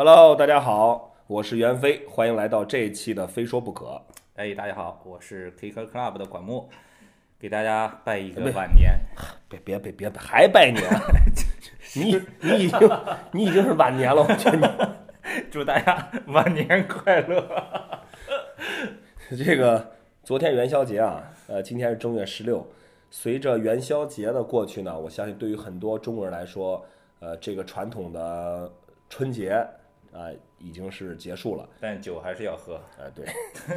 Hello，大家好，我是袁飞，欢迎来到这一期的《非说不可》。哎，大家好，我是 Kicker Club 的管木，给大家拜一个晚年。别别别别，还拜年？你你已经你已经是晚年了，我觉得你 祝大家晚年快乐。这个昨天元宵节啊，呃，今天是正月十六。随着元宵节的过去呢，我相信对于很多中国人来说，呃，这个传统的春节啊已经是结束了。但酒还是要喝。哎，对，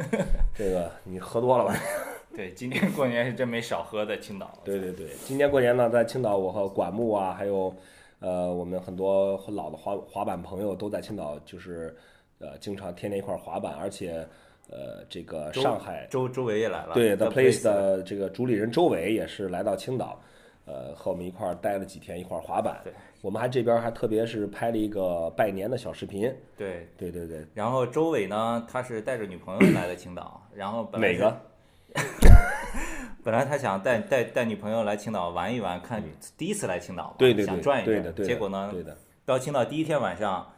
这个你喝多了吧？对，今年过年是真没少喝，在青岛。对对对，今年过年呢，在青岛，我和管木啊，还有呃我们很多老的滑滑板朋友都在青岛，就是呃经常天天一块儿滑板，而且呃这个上海周周围也来了。对 The The Place 的这个主理人周伟也是来到青岛，呃和我们一块儿待了几天，一块儿滑板。对，我们还这边还特别是拍了一个拜年的小视频。对，对对对，然后周伟呢，他是带着女朋友来的青岛，然后本来是哪个？本来他想带带带女朋友来青岛玩一玩，看第一次来青岛嘛，对对对，想转一转。对的对的。结果呢，对的，到青岛第一天晚上，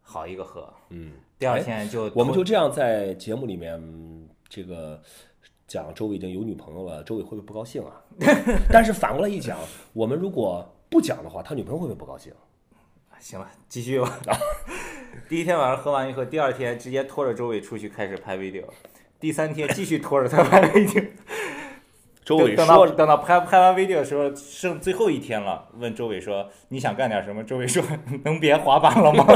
好一个喝，嗯。第二天就我们就这样在节目里面嗯这个讲周伟已经有女朋友了，周伟会不会不高兴啊？但是反过来一讲，我们如果不讲的话，他女朋友会不会不高兴？行了，继续吧。第一天晚上喝完以后，第二天直接拖着周伟出去开始拍 video，第三天继续拖着他拍 video。周伟说等到拍拍完 video 的时候，剩最后一天了，问周伟说：“你想干点什么？”周伟说：“能别滑板了吗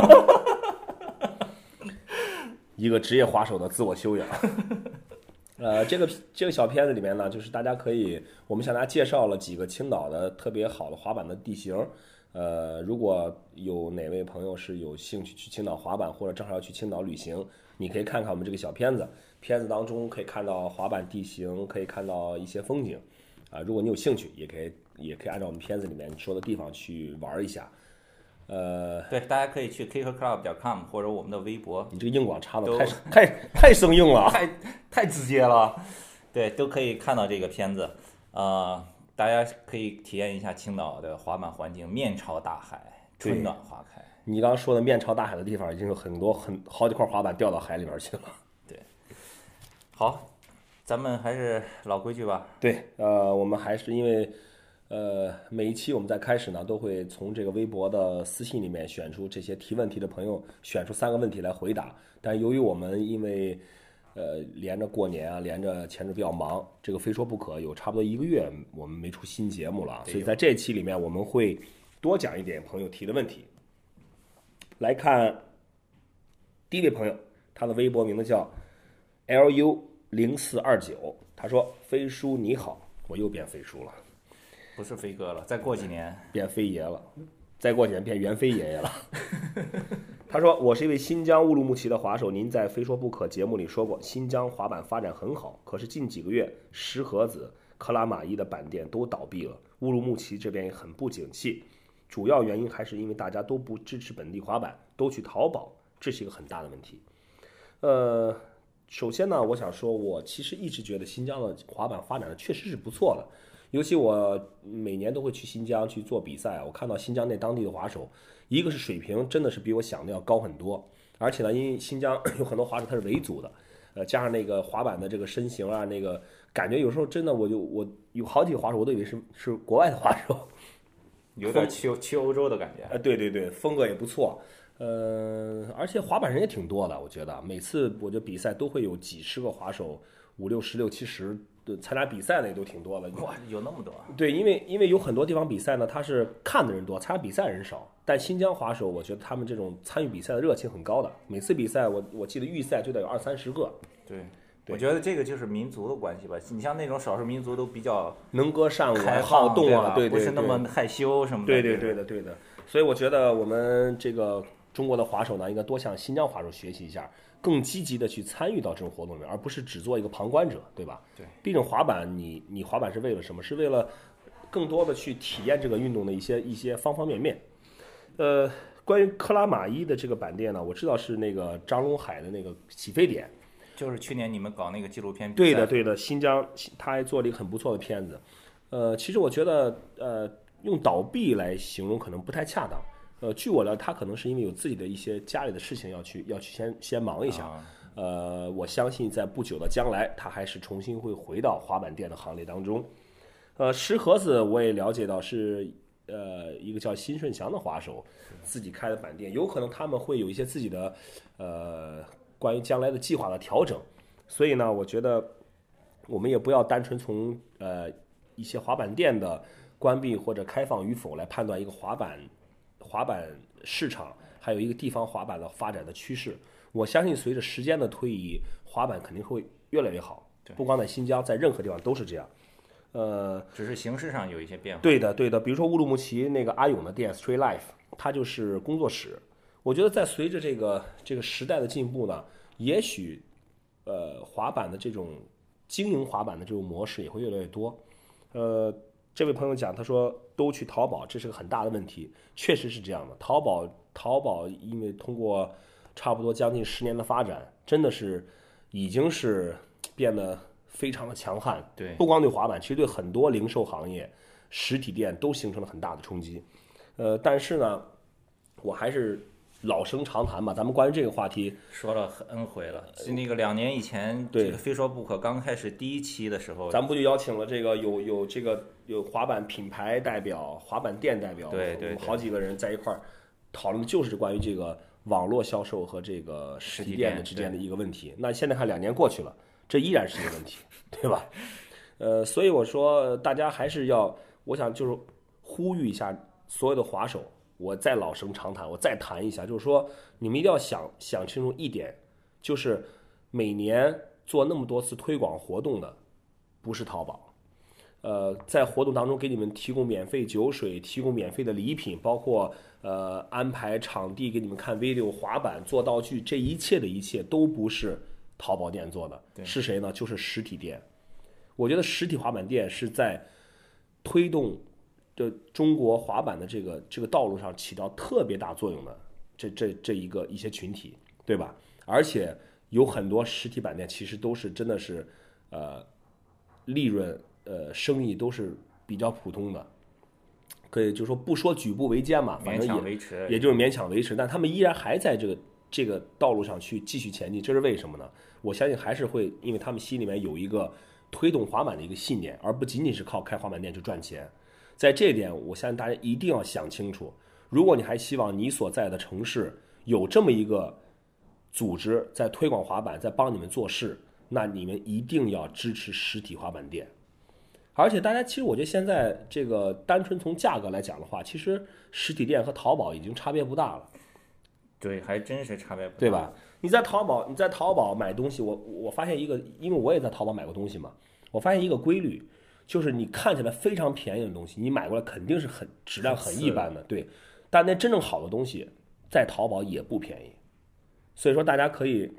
一个职业滑手的自我修养。呃，这个这个小片子里面呢，就是大家可以，我们向大家介绍了几个青岛的特别好的滑板的地形。呃，如果有哪位朋友是有兴趣去青岛滑板，或者正好要去青岛旅行，你可以看看我们这个小片子。片子当中可以看到滑板地形，可以看到一些风景。啊，如果你有兴趣，也可以也可以按照我们片子里面说的地方去玩一下。呃，？”对，大家可以去 kickerclub.com 或者我们的微博，你这个硬广插的太太太生硬了。太太直接了。对，都可以看到这个片子。呃，大家可以体验一下青岛的滑板环境，面朝大海，春暖花开。你刚刚说的面朝大海的地方，已经有很多很好几块滑板掉到海里边去了。对好，咱们还是老规矩吧。对，呃，我们还是因为，呃，每一期我们在开始呢，都会从这个微博的私信里面选出这些提问题的朋友，选出三个问题来回答。但由于我们因为，呃，连着过年啊，连着前阵比较忙，这个非说不可，有差不多一个月我们没出新节目了，所以在这期里面我们会多讲一点朋友提的问题。来看第一位朋友，他的微博名字叫 lu 零四二九，他说：“飞叔你好，我又变飞叔了，不是飞哥了，再过几年，变飞爷了，再过几年变袁飞爷爷了。”他说：“我是一位新疆乌鲁木齐的滑手，您在《非说不可》节目里说过，新疆滑板发展很好，可是近几个月石河子、克拉玛依的板店都倒闭了，乌鲁木齐这边也很不景气。主要原因还是因为大家都不支持本地滑板，都去淘宝，这是一个很大的问题。呃，首先呢，我想说，我其实一直觉得新疆的滑板发展的确实是不错的，尤其我每年都会去新疆去做比赛，我看到新疆那当地的滑手，一个是水平真的是比我想的要高很多，而且呢，因为新疆 有很多滑手他是维族的，呃，加上那个滑板的这个身形啊，那个感觉有时候真的我就我有好几个滑手我都以为是是国外的滑手，有点去去欧洲的感觉。呃，对对对，风格也不错，呃，而且滑板人也挺多的，我觉得每次我觉得比赛都会有几十个滑手，五六十、六七十的参加比赛的也都挺多的。哇，有那么多！对，因为因为有很多地方比赛呢，他是看的人多，参加比赛人少。但新疆滑手，我觉得他们这种参与比赛的热情很高的，每次比赛我我记得预赛就得有二三十个，对，我觉得这个就是民族的关系吧。你像那种少数民族都比较能歌善舞、好动啊，对对对，不是那么害羞什么的。对对对的对的。所以我觉得我们这个中国的滑手呢，应该多向新疆滑手学习一下，更积极的去参与到这种活动里面，而不是只做一个旁观者，对吧？对，毕竟滑板你你滑板是为了什么？是为了更多的去体验这个运动的一些一些方方面面。呃，关于克拉玛依的这个板店呢，我知道是那个张龙海的那个起飞点。就是去年你们搞那个纪录片对的，对的，新疆他还做了一个很不错的片子。呃，其实我觉得，呃，用倒闭来形容可能不太恰当。呃，据我了解，他可能是因为有自己的一些家里的事情要去要去先先忙一下。啊呃，我相信在不久的将来，他还是重新会回到滑板店的行列当中。呃，石盒子我也了解到是呃一个叫辛顺祥的滑手自己开的板店，有可能他们会有一些自己的呃关于将来的计划的调整。所以呢，我觉得我们也不要单纯从呃一些滑板店的关闭或者开放与否来判断一个滑板滑板市场还有一个地方滑板的发展的趋势。我相信随着时间的推移，滑板肯定会越来越好。不光在新疆，在任何地方都是这样。呃，只是形式上有一些变化。对的，对的。比如说乌鲁木齐那个阿勇的店 Street Life，它就是工作室。我觉得在随着这个这个时代的进步呢，也许呃滑板的这种经营滑板的这种模式也会越来越多。呃，这位朋友讲，他说都去淘宝，这是个很大的问题，确实是这样的。淘宝淘宝因为通过差不多将近十年的发展，真的是已经是变得非常的强悍。对不光对滑板，其实对很多零售行业、实体店都形成了很大的冲击。呃，但是呢，我还是老生常谈嘛，咱们关于这个话题，说了很 N 回了，就那个两年以前，对这个非说不可刚开始第一期的时候，咱们不就邀请了这个有有这个有滑板品牌代表、滑板店代表，对对对好几个人在一块儿讨论，就是关于这个网络销售和这个实体店店的之间的一个问题。那现在看两年过去了，这依然是一个问题，对吧？呃，所以我说大家还是要，我想就是呼吁一下所有的滑手，我再老生常谈，我再谈一下，就是说你们一定要想想清楚一点，就是每年做那么多次推广活动的，不是淘宝。呃，在活动当中给你们提供免费酒水，提供免费的礼品，包括呃安排场地给你们看 video、滑板、做道具，这一切的一切都不是淘宝店做的，是谁呢？就是实体店。我觉得实体滑板店是在推动这中国滑板的这个这个道路上起到特别大作用的这这这一个一些群体，对吧？而且有很多实体板店其实都是真的是呃利润呃生意都是比较普通的，可以就说不说举步维艰嘛，反正也维持，也就是勉强维持，但他们依然还在这个这个道路上去继续前进，这是为什么呢？我相信还是会，因为他们心里面有一个推动滑板的一个信念，而不仅仅是靠开滑板店去赚钱。在这一点，我相信大家一定要想清楚。如果你还希望你所在的城市有这么一个组织在推广滑板，在帮你们做事，那你们一定要支持实体滑板店。而且大家其实我觉得现在这个单纯从价格来讲的话，其实实体店和淘宝已经差别不大了，对，还真是差别不大对？吧？你在淘宝你在淘宝买东西，我我发现一个，因为我也在淘宝买过东西嘛，我发现一个规律，就是你看起来非常便宜的东西，你买过来肯定是很质量很一般的，对。但那真正好的东西，在淘宝也不便宜，所以说大家可以，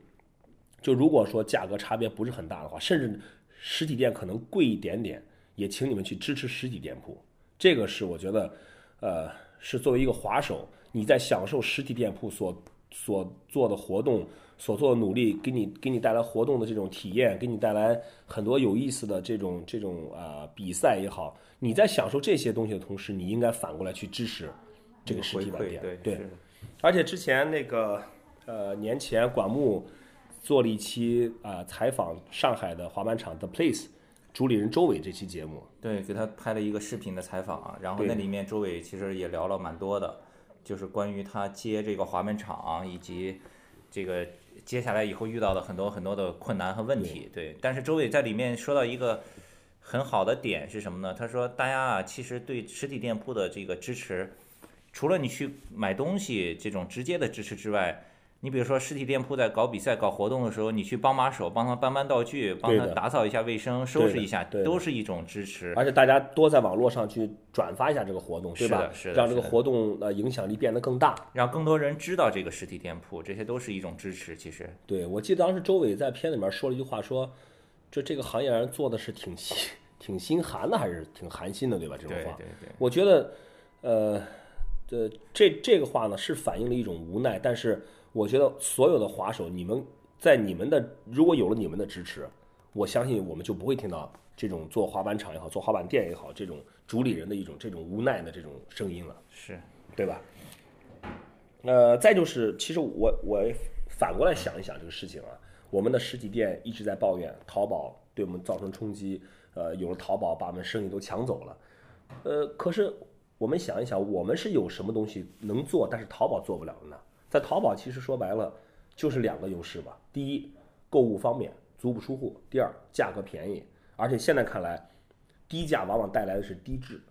就如果说价格差别不是很大的话，甚至实体店可能贵一点点，也请你们去支持实体店铺。这个是我觉得，呃，是作为一个滑手，你在享受实体店铺所所做的活动、所做的努力，给你给你带来活动的这种体验，给你带来很多有意思的这种这种呃比赛也好，你在享受这些东西的同时，你应该反过来去支持这个实体回馈板店。对而且之前那个呃年前管木做了一期啊、呃采访上海的滑板场 The Place 主理人周伟这期节目，对，给他拍了一个视频的采访啊，然后那里面周伟其实也聊了蛮多的，就是关于他接这个滑门场以及这个接下来以后遇到的很多很多的困难和问题。对，但是周伟在里面说到一个很好的点是什么呢？他说大家啊，其实对实体店铺的这个支持，除了你去买东西这种直接的支持之外，你比如说实体店铺在搞比赛、搞活动的时候，你去帮把手，帮他搬搬道具，帮他打扫一下卫生、收拾一下，对都是一种支持。而且大家多在网络上去转发一下这个活动，对吧？是的是的让这个活动呃影响力变得更大。让更多人知道这个实体店铺，这些都是一种支持。其实，对我记得当时周伟在片里面说了一句话说，这这个行业人做的是挺心挺心寒的，还是挺寒心的，对吧？这种话，对对对，我觉得，呃，这这这个话呢是反映了一种无奈，但是我觉得所有的滑手，你们在你们的如果有了你们的支持，我相信我们就不会听到这种做滑板场也好，做滑板店也好，这种主理人的一种这种无奈的这种声音了，是。对吧？呃，再就是，其实我我反过来想一想这个事情啊，我们的实体店一直在抱怨淘宝对我们造成冲击，呃，有了淘宝把我们生意都抢走了，呃，可是我们想一想，我们是有什么东西能做，但是淘宝做不了的呢？在淘宝其实说白了就是两个优势吧，第一，购物方便，足不出户；第二，价格便宜，而且现在看来，低价往往带来的是低质，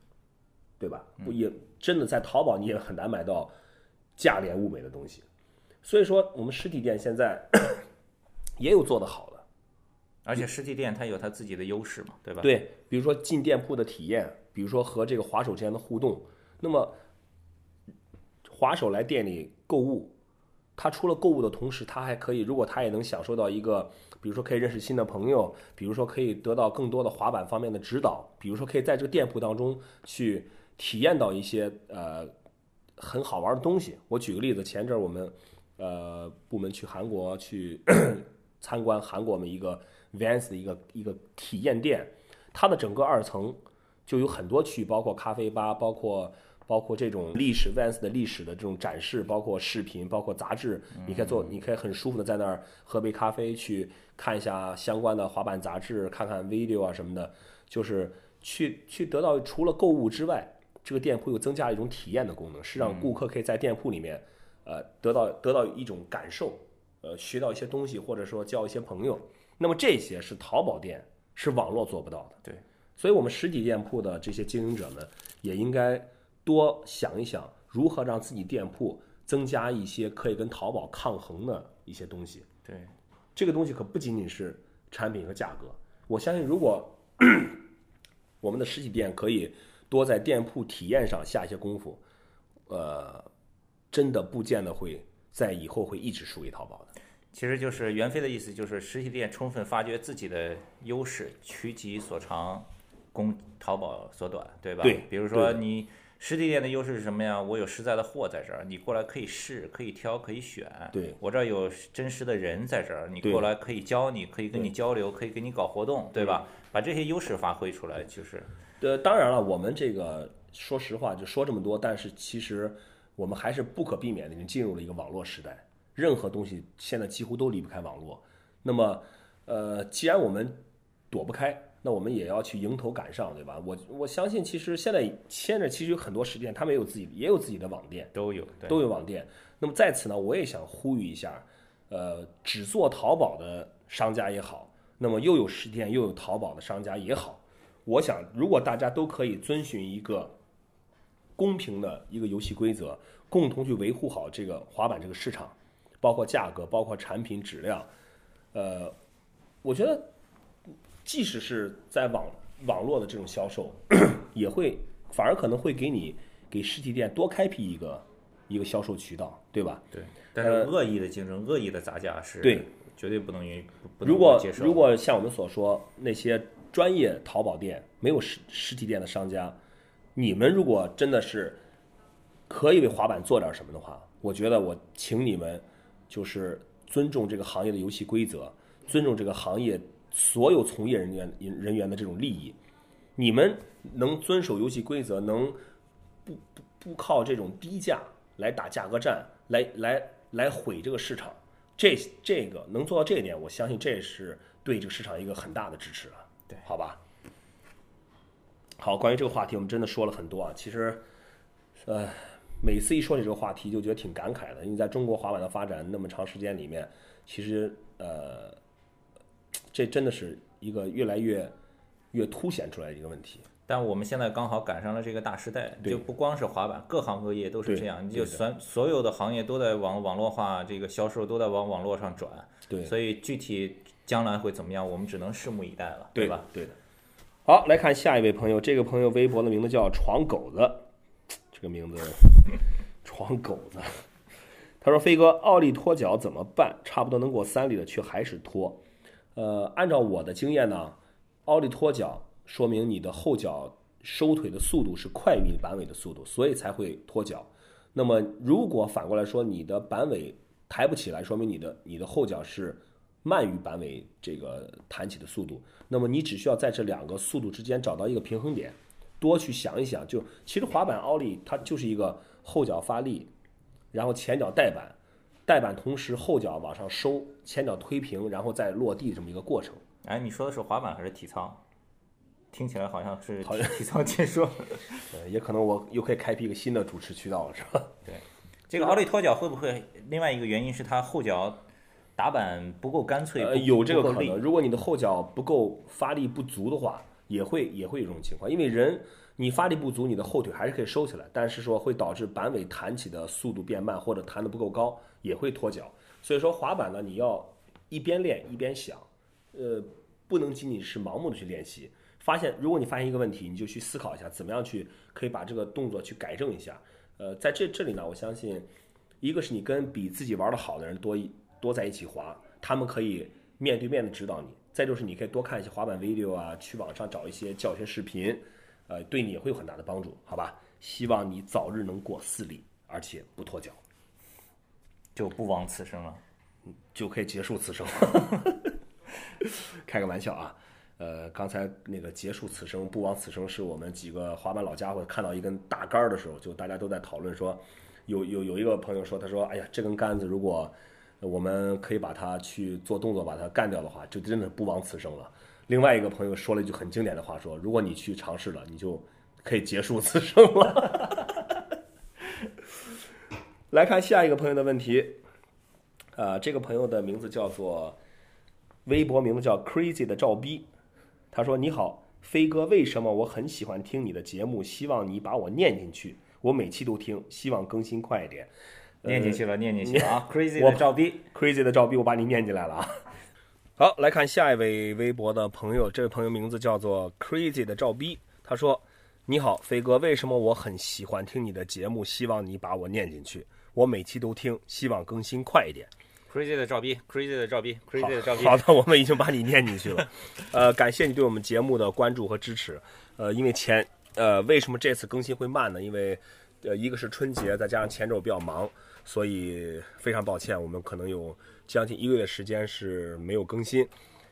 对吧？不也真的在淘宝你也很难买到价廉物美的东西，所以说我们实体店现在 也有做得好的，而且实体店它有它自己的优势嘛，对吧？对，比如说进店铺的体验，比如说和这个滑手之间的互动。那么，滑手来店里购物，他除了购物的同时，他还可以，如果他也能享受到一个，比如说可以认识新的朋友，比如说可以得到更多的滑板方面的指导，比如说可以在这个店铺当中去体验到一些呃很好玩的东西。我举个例子，前阵儿我们呃部门去韩国去 参观韩国我们一个 Vans 的一个一个体验店，它的整个二层就有很多区，包括咖啡吧，包括包括这种历史 Vans 的历史的这种展示，包括视频，包括杂志，你可以做，你可以很舒服的在那儿喝杯咖啡，去看一下相关的滑板杂志，看看 video 啊什么的，就是去去得到除了购物之外，这个店铺又增加了一种体验的功能，是让顾客可以在店铺里面，呃，得到得到一种感受，呃，学到一些东西，或者说交一些朋友。那么这些是淘宝店是网络做不到的。对，所以我们实体店铺的这些经营者们也应该多想一想，如何让自己店铺增加一些可以跟淘宝抗衡的一些东西。对，这个东西可不仅仅是产品和价格。我相信，如果 我们的实体店可以多在店铺体验上下一些功夫，呃，真的不见得会在以后会一直输给淘宝的。其实就是袁飞的意思，就是实体店充分发掘自己的优势，取其所长，攻淘宝所短，对吧？对比如说你实体店的优势是什么呀？我有实在的货在这儿，你过来可以试，可以挑，可以选。对我这儿有真实的人在这儿，你过来可以教你，可以跟你交流，可以跟你搞活动，对吧？把这些优势发挥出来，就是呃，当然了，我们这个说实话就说这么多，但是其实我们还是不可避免的已经进入了一个网络时代，任何东西现在几乎都离不开网络。那么，呃，既然我们躲不开，那我们也要去迎头赶上，对吧？我我相信，其实现在现在其实有很多实体店，他们也有自己也有自己的网店，都有。对都有网店。那么在此呢，我也想呼吁一下，呃，只做淘宝的商家也好，那么又有实体店又有淘宝的商家也好，我想如果大家都可以遵循一个公平的一个游戏规则，共同去维护好这个滑板这个市场，包括价格，包括产品质量，呃，我觉得即使是在网网络的这种销售，也会反而可能会给你给实体店多开辟一个一个销售渠道，对吧？对，但是恶意的竞争、恶意的砸价是呃对绝对不能允不不能如果。如果像我们所说，那些专业淘宝店没有实实体店的商家，你们如果真的是可以为滑板做点什么的话，我觉得我请你们就是尊重这个行业的游戏规则，尊重这个行业所有从业人员人员的这种利益。你们能遵守游戏规则，能不不不靠这种低价来打价格战，来来来毁这个市场，这这个能做到这一点，我相信这是对这个市场一个很大的支持啊。对好吧。好，关于这个话题，我们真的说了很多啊。其实，呃，每次一说起这个话题，就觉得挺感慨的，因为在中国滑板的发展那么长时间里面，其实呃，这真的是一个越来越越凸显出来的一个问题。但我们现在刚好赶上了这个大时代，就不光是滑板，各行各业都是这样。你就所所有的行业都在往网络化，这个销售都在往网络上转。对所以具体将来会怎么样，我们只能拭目以待了，对吧？？对的。好，来看下一位朋友，这个朋友微博的名字叫闯狗子，这个名字闯狗子。他说：“飞哥，奥利脱脚怎么办？差不多能过三里的，却还是脱。呃，按照我的经验呢，奥利脱脚说明你的后脚收腿的速度是快于你板尾的速度，所以才会脱脚。那么如果反过来说，你的板尾抬不起来，说明你的你的后脚是慢于板尾这个弹起的速度。那么你只需要在这两个速度之间找到一个平衡点，多去想一想。就其实滑板奥利它就是一个后脚发力，然后前脚带板，带板同时后脚往上收，前脚推平，然后再落地这么一个过程。哎，你说的是滑板还是体操？听起来好像是 好像体操解说。呃，也可能我又可以开辟一个新的主持渠道了，是吧？对这个奥利托脚会不会另外一个原因是他后脚打板不够干脆？呃，有这个可能。如果你的后脚不够发力不足的话，也会也会有这种情况。因为人你发力不足，你的后腿还是可以收起来，但是说会导致板尾弹起的速度变慢，或者弹得不够高，也会脱脚。所以说滑板呢，你要一边练一边想，呃，不能仅仅是盲目的去练习。发现，如果你发现一个问题，你就去思考一下，怎么样去可以把这个动作去改正一下。呃，在这这里呢，我相信，一个是你跟比自己玩的好的人多一多在一起滑，他们可以面对面的指导你；再就是你可以多看一些滑板 video 啊，去网上找一些教学视频，呃，对你也会有很大的帮助，好吧？希望你早日能过四里，而且不脱脚，就不枉此生了。就可以结束此生。开个玩笑啊。呃，刚才那个结束此生不枉此生，是我们几个滑板老家伙看到一根大杆儿的时候，就大家都在讨论说，有有有一个朋友说，他说，哎呀，这根杆子如果我们可以把它去做动作把它干掉的话，就真的不枉此生了。另外一个朋友说了一句很经典的话，说，如果你去尝试了，你就可以结束此生了。来看下一个朋友的问题，呃，这个朋友的名字叫做微博名字叫 Crazy 的赵逼。他说：“你好，飞哥，为什么我很喜欢听你的节目？希望你把我念进去，我每期都听，希望更新快一点。念进去了，念进去了啊！Crazy 我的赵逼，Crazy 的赵逼，我把你念进来了啊。好，来看下一位微博的朋友，这位朋友名字叫做 Crazy 的赵逼。他说：‘你好，飞哥，为什么我很喜欢听你的节目？希望你把我念进去，我每期都听，希望更新快一点。’ Crazy 的赵逼，Crazy 的赵逼，Crazy 的赵逼。好的，我们已经把你念进去了。呃，感谢你对我们节目的关注和支持。呃，因为前呃，为什么这次更新会慢呢？因为呃，一个是春节，再加上前周比较忙，所以非常抱歉，我们可能有将近一个月的时间是没有更新。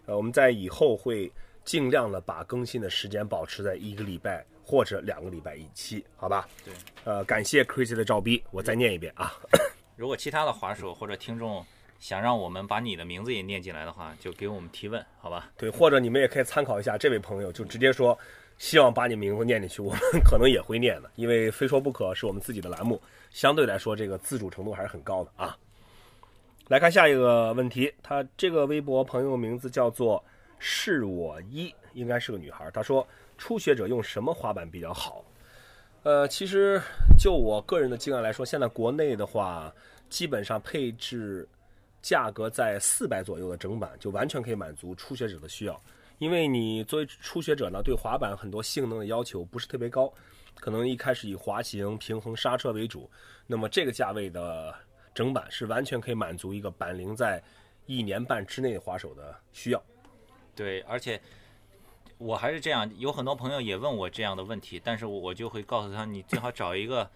呃，我们在以后会尽量的把更新的时间保持在一个礼拜或者两个礼拜一期，好吧？对。呃，感谢 Crazy 的照逼，我再念一遍啊。如果其他的滑手或者听众想让我们把你的名字也念进来的话，就给我们提问，好吧？对，或者你们也可以参考一下这位朋友，就直接说希望把你名字念进去，我们可能也会念的，因为非说不可是我们自己的栏目，相对来说这个自主程度还是很高的啊。来看下一个问题，他这个微博朋友名字叫做是我一，应该是个女孩。她说初学者用什么滑板比较好？呃，其实就我个人的经验来说，现在国内的话，基本上配置价格在四百左右的整板，就完全可以满足初学者的需要。因为你作为初学者呢，对滑板很多性能的要求不是特别高，可能一开始以滑行、平衡、刹车为主。那么这个价位的整板是完全可以满足一个板龄在一年半之内滑手的需要。对，而且我还是这样，有很多朋友也问我这样的问题，但是我就会告诉他，你最好找一个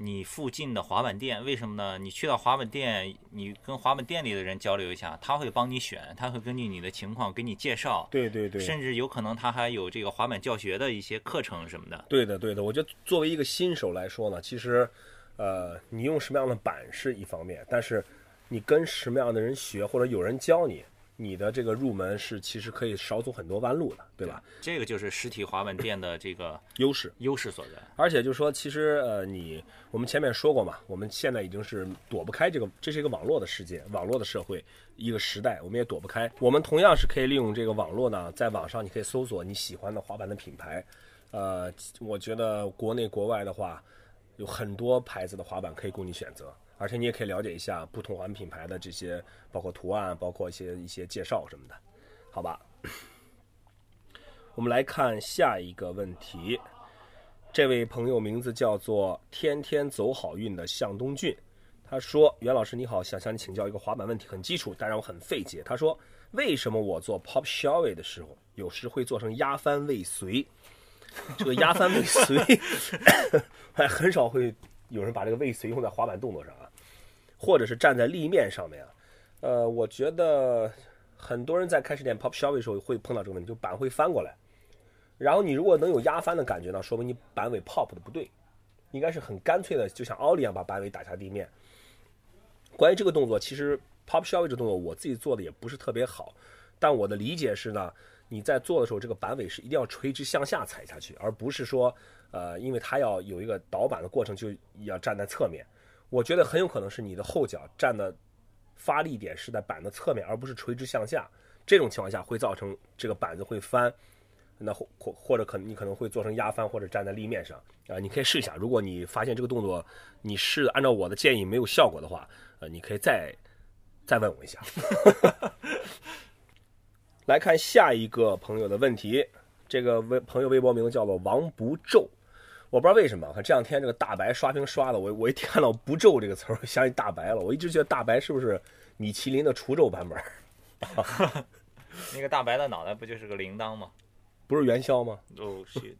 你附近的滑板店。为什么呢？你去到滑板店，你跟滑板店里的人交流一下，他会帮你选，他会根据你的情况给你介绍，对对对，甚至有可能他还有这个滑板教学的一些课程什么的。对的对的。我觉得作为一个新手来说呢，其实呃，你用什么样的板是一方面，但是你跟什么样的人学，或者有人教你，你的这个入门是其实可以少走很多弯路的，对吧？这个就是实体滑板店的这个优势。优势所在。而且就是说，其实呃，你我们前面说过嘛，我们现在已经是躲不开这个，这是一个网络的世界，网络的社会，一个时代，我们也躲不开。我们同样是可以利用这个网络呢，在网上你可以搜索你喜欢的滑板的品牌，呃，我觉得国内国外的话，有很多牌子的滑板可以供你选择，而且你也可以了解一下不同滑板品牌的这些，包括图案，包括一些一些介绍什么的，好吧？我们来看下一个问题。这位朋友名字叫做“天天走好运”的向东俊，他说：“袁老师你好，想向你请教一个滑板问题，很基础，但让我很费解。他说，为什么我做 pop shelly 的时候，有时会做成压翻未遂？这个压翻未遂，还 很少会有人把这个未遂用在滑板动作上啊，或者是站在立面上面啊。呃，我觉得很多人在开始练 pop shelly 的时候会碰到这个问题，就板会翻过来。”然后你如果能有压翻的感觉呢，说明你板尾 pop 的不对，应该是很干脆的，就像奥利一样把板尾打下地面。关于这个动作，其实 pop shove 这动作我自己做的也不是特别好，但我的理解是呢，你在做的时候，这个板尾是一定要垂直向下踩下去，而不是说，呃，因为它要有一个倒板的过程，就要站在侧面。我觉得很有可能是你的后脚站的发力点是在板的侧面，而不是垂直向下。这种情况下会造成这个板子会翻，那或或或者可能你可能会做成压翻或者站在立面上啊。你可以试一下，如果你发现这个动作你试按照我的建议没有效果的话，呃，你可以再再问我一下。来看下一个朋友的问题，这个微朋友微博名字叫做王不皱，我不知道为什么，看这两天这个大白刷屏刷的，我我一看到不皱这个词儿，我想起大白了。我一直觉得大白是不是米其林的除皱版本？那个大白的脑袋不就是个铃铛吗？不是元宵吗？哦，是。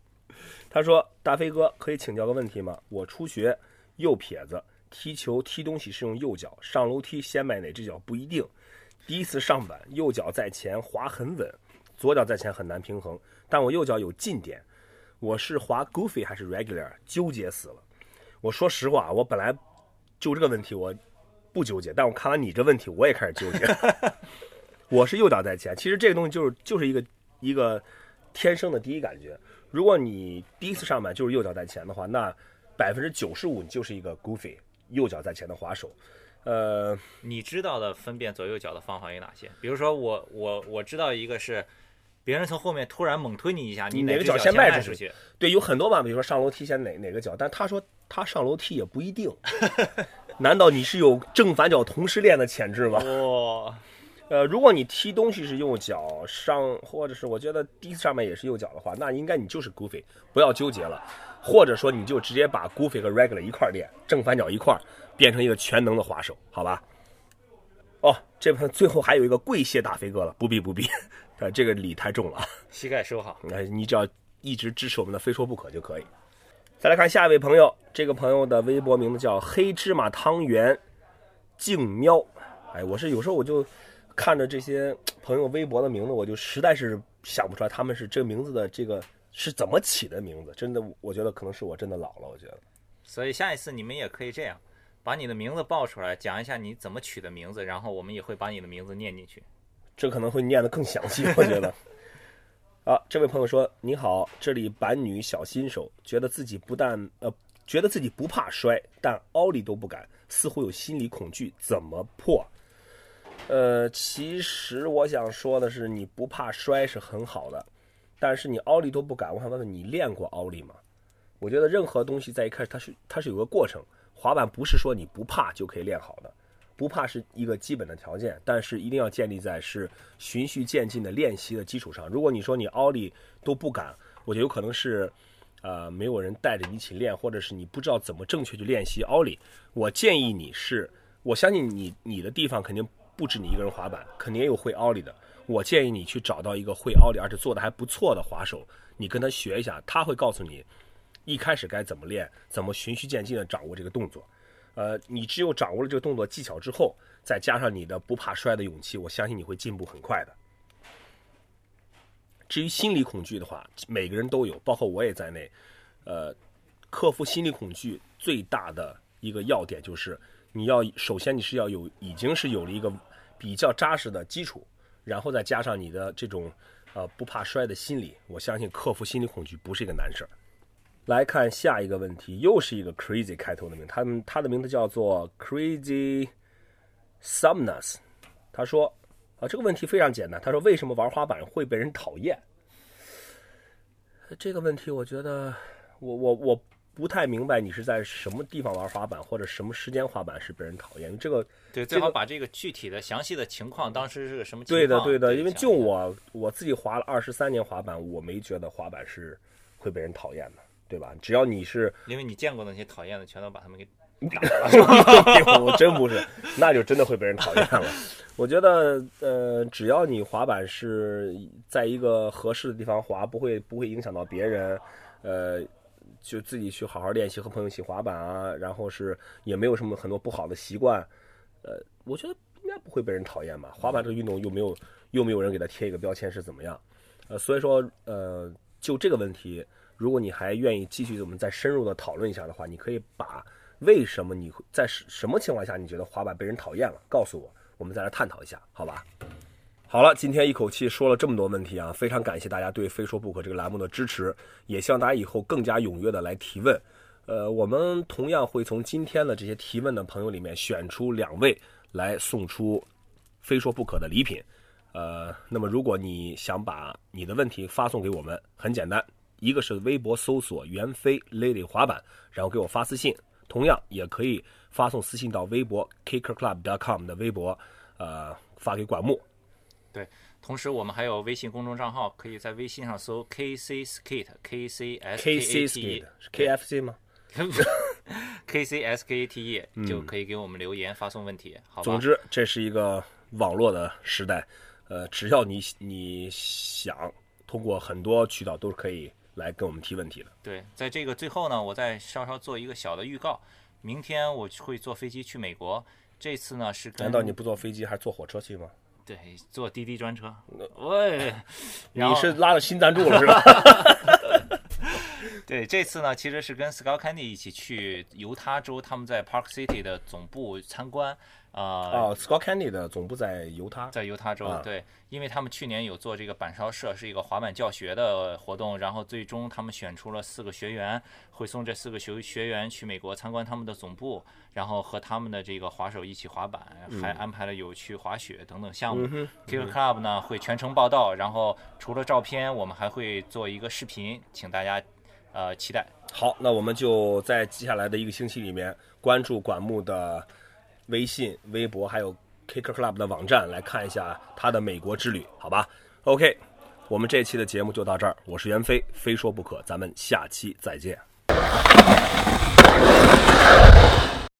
他说：“大飞哥，可以请教个问题吗？我初学，右撇子，踢球踢东西是用右脚，上楼梯先迈哪只脚不一定。第一次上板，右脚在前滑很稳，左脚在前很难平衡。但我右脚有近点，我是滑 goofy 还是 regular？纠结死了。我说实话，我本来就这个问题我不纠结，但我看完你这问题，我也开始纠结。我是右脚在前，其实这个东西就是就是一个一个天生的第一感觉。如果你第一次上板就是右脚在前的话，那百分之九十五你就是一个 goofy 右脚在前的滑手。呃，你知道的分辨左右脚的方法有哪些？比如说我我我知道一个是，别人从后面突然猛推你一下，你哪个脚先迈出去？对，有很多吧，比如说上楼梯先哪哪个脚，但他说他上楼梯也不一定。难道你是有正反脚同时练的潜质吗？哇！呃，如果你踢东西是右脚上，或者是我觉得第一次上面也是右脚的话，那应该你就是 goofy，不要纠结了，或者说你就直接把 goofy 和 regular 一块练，正反脚一块，变成一个全能的滑手，好吧？哦，这盘最后还有一个跪谢大飞哥了，不必不必，呃，这个礼太重了，膝盖收好，哎，你只要一直支持我们的非说不可就可以。再来看下一位朋友，这个朋友的微博名字叫黑芝麻汤圆静喵，哎，我是有时候我就。看着这些朋友微博的名字，我就实在是想不出来他们是这个名字的这个是怎么起的名字。真的，我觉得可能是我真的老了。我觉得，所以下一次你们也可以这样，把你的名字报出来，讲一下你怎么取的名字，然后我们也会把你的名字念进去。这可能会念得更详细，我觉得。啊，这位朋友说：“你好，这里板女小新手，觉得自己不但呃，觉得自己不怕摔，但奥利都不敢，似乎有心理恐惧，怎么破？”呃，其实我想说的是，你不怕摔是很好的，但是你奥利都不敢。我想问问你，练过奥利吗？我觉得任何东西在一开始它是它是有个过程，滑板不是说你不怕就可以练好的，不怕是一个基本的条件，但是一定要建立在是循序渐进的练习的基础上。如果你说你奥利都不敢，我觉得有可能是，呃，没有人带着你一起练，或者是你不知道怎么正确去练习奥利。我建议你是，我相信你你的地方肯定。不止你一个人滑板，肯定也有会奥利的。我建议你去找到一个会奥利而且做的还不错的滑手，你跟他学一下，他会告诉你一开始该怎么练，怎么循序渐进的掌握这个动作。呃，你只有掌握了这个动作技巧之后，再加上你的不怕摔的勇气，我相信你会进步很快的。至于心理恐惧的话，每个人都有，包括我也在内。呃，克服心理恐惧最大的一个要点就是，你要首先你是要有已经是有了一个。比较扎实的基础，然后再加上你的这种呃不怕摔的心理，我相信克服心理恐惧不是一个难事儿。来看下一个问题，又是一个 crazy 开头的名，他们他的名字叫做 Crazy Sumnus。他说啊，这个问题非常简单，他说为什么玩滑板会被人讨厌？这个问题我觉得我我我。不太明白你是在什么地方玩滑板，或者什么时间滑板是被人讨厌？这个对，最好把这个具体的、详细的情况，当时是个什么情况？对的，对的。因为就我我自己滑了二十三年滑板，我没觉得滑板是会被人讨厌的，对吧？只要你是，因为你见过那些讨厌的，全都把他们给 打了。我真不是，那就真的会被人讨厌了。我觉得，呃，只要你滑板是在一个合适的地方滑，不会不会影响到别人，呃。就自己去好好练习，和朋友一起滑板啊，然后是也没有什么很多不好的习惯，呃，我觉得应该不会被人讨厌吧。滑板这个运动又没有又没有人给他贴一个标签是怎么样，呃，所以说呃，就这个问题，如果你还愿意继续我们再深入的讨论一下的话，你可以把为什么你会在什什么情况下你觉得滑板被人讨厌了？告诉我，我们再来探讨一下，好吧？好了，今天一口气说了这么多问题啊，非常感谢大家对《非说不可》这个栏目的支持，也希望大家以后更加踊跃的来提问。呃，我们同样会从今天的这些提问的朋友里面选出两位来送出《非说不可》的礼品。呃，那么如果你想把你的问题发送给我们，很简单，一个是微博搜索“袁飞 Lady 滑板”，然后给我发私信，同样也可以发送私信到微博 kickerclub.com 的微博，呃，发给管木。对，同时我们还有微信公众账号，可以在微信上搜 KC Skate，K C S K C A T E，Skate 是 KFC 吗？K C S K A T E 就可以给我们留言发送问题，好吧？总之，这是一个网络的时代，呃，只要你你想，通过很多渠道都是可以来跟我们提问题的。对，在这个最后呢，我再稍稍做一个小的预告，明天我会坐飞机去美国，这次呢是跟难道你不坐飞机还是坐火车去吗？对坐滴滴专车？喂，你是拉了新赞助了是吧？对，这次呢，其实是跟 Scott Candy 一起去犹他州，他们在 Park City 的总部参观。呃，哦，Scott Candy 的总部在犹他。在犹他州，啊对，因为他们去年有做这个板烧社，是一个滑板教学的活动，然后最终他们选出了四个学员，会送这四个学学员去美国参观他们的总部，然后和他们的这个滑手一起滑板，还安排了有去滑雪等等项目。Kicker Club 呢会全程报道，然后除了照片，我们还会做一个视频，请大家呃期待。好，那我们就在接下来的一个星期里面关注管木的微信、微博，还有 Kicker Club 的网站，来看一下他的美国之旅，好吧？OK，我们这期的节目就到这儿，我是袁飞，非说不可，咱们下期再见。